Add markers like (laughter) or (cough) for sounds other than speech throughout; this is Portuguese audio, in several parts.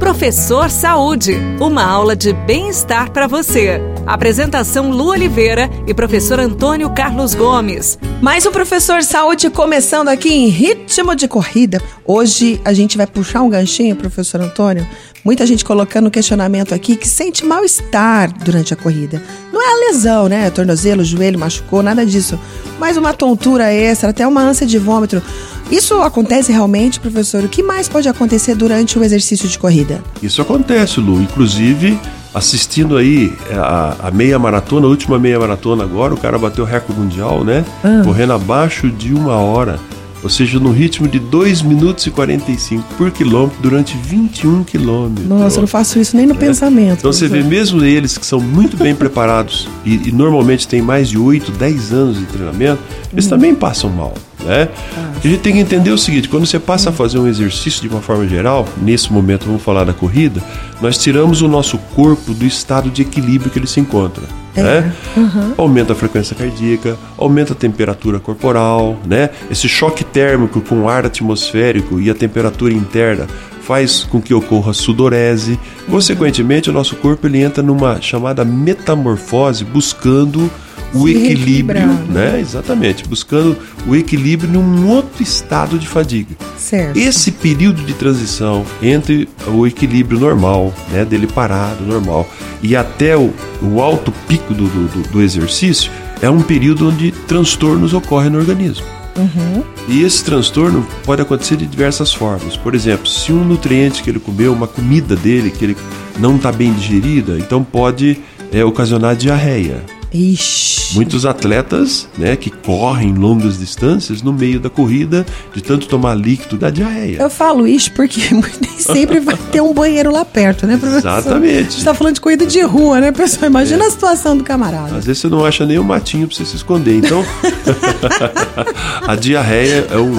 Professor Saúde, uma aula de bem-estar para você. Apresentação Lu Oliveira e professor Antônio Carlos Gomes. Mais um Professor Saúde começando aqui em ritmo de corrida. Hoje a gente vai puxar um ganchinho, professor Antônio. Muita gente colocando questionamento aqui que sente mal-estar durante a corrida. Não é a lesão, né? Tornozelo, joelho, machucou, nada disso. Mas uma tontura extra, até uma ânsia de vômito. Isso acontece realmente, professor? O que mais pode acontecer durante o exercício de corrida? Isso acontece, Lu. Inclusive, assistindo aí é, a, a, meia maratona, a última meia maratona agora, o cara bateu o recorde mundial, né? Ah. Correndo abaixo de uma hora ou seja, no ritmo de 2 minutos e 45 por quilômetro durante 21 quilômetros. Nossa, eu não faço isso nem no é. pensamento. Então você vê mesmo eles que são muito bem preparados e, e, normalmente têm mais de 8, 10 anos de treinamento, eles hum. também passam mal. Né? Ah. A gente tem que entender o seguinte: quando você passa a fazer um exercício de uma forma geral, nesse momento vamos falar da corrida, nós tiramos o nosso corpo do estado de equilíbrio que ele se encontra. É. Né? Uhum. Aumenta a frequência cardíaca, aumenta a temperatura corporal, né? Esse choque térmico com o ar atmosférico e a temperatura interna faz com que ocorra sudorese. Consequentemente, o nosso corpo ele entra numa chamada metamorfose, buscando o equilíbrio, né? Exatamente, buscando o equilíbrio num outro estado de fadiga. Certo. Esse período de transição entre o equilíbrio normal, né, dele parado, normal, e até o, o alto pico do, do, do exercício, é um período onde transtornos ocorrem no organismo. Uhum. E esse transtorno pode acontecer de diversas formas. Por exemplo, se um nutriente que ele comeu, uma comida dele que ele não está bem digerida, então pode é, ocasionar diarreia. Ixi. Muitos atletas, né, que correm longas distâncias, no meio da corrida, de tanto tomar líquido, dá diarreia. Eu falo isso porque (laughs) nem sempre vai ter um banheiro lá perto, né, professor? Exatamente. Você está falando de corrida de rua, né, pessoal? Imagina é. a situação do camarada. Às vezes você não acha nem um matinho para você se esconder. Então, (laughs) (laughs) a diarreia é um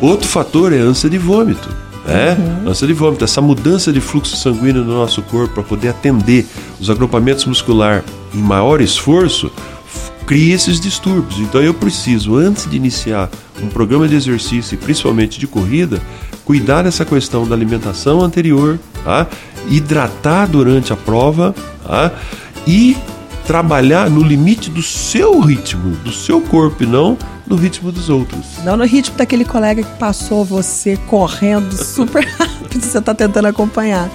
outro fator é a ânsia de vômito. É, uhum. ânsia de vômito, essa mudança de fluxo sanguíneo no nosso corpo para poder atender os agrupamentos muscular em maior esforço, cria esses distúrbios. Então eu preciso, antes de iniciar um programa de exercício, principalmente de corrida, cuidar dessa questão da alimentação anterior, tá? hidratar durante a prova tá? e trabalhar no limite do seu ritmo, do seu corpo e não no ritmo dos outros. Não no ritmo daquele colega que passou você correndo super (laughs) rápido, você está tentando acompanhar.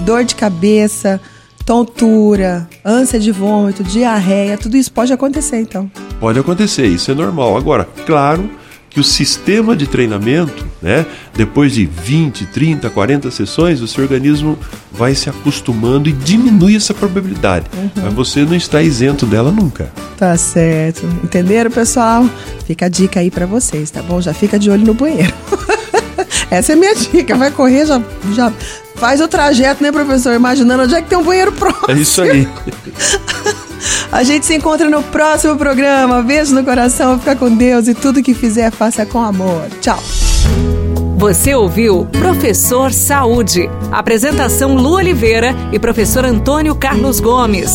Dor de cabeça, tontura, ânsia de vômito, diarreia, tudo isso pode acontecer então. Pode acontecer, isso é normal. Agora, claro que o sistema de treinamento, né, depois de 20, 30, 40 sessões, o seu organismo vai se acostumando e diminui essa probabilidade. Uhum. Mas você não está isento dela nunca. Tá certo. Entenderam, pessoal? Fica a dica aí para vocês, tá bom? Já fica de olho no banheiro. (laughs) Essa é a minha dica. Vai correr, já, já faz o trajeto, né, professor? Imaginando onde é que tem um banheiro próximo. É isso aí. (laughs) A gente se encontra no próximo programa. Beijo no coração, fica com Deus e tudo que fizer, faça com amor. Tchau. Você ouviu Professor Saúde. Apresentação Lu Oliveira e professor Antônio Carlos Gomes.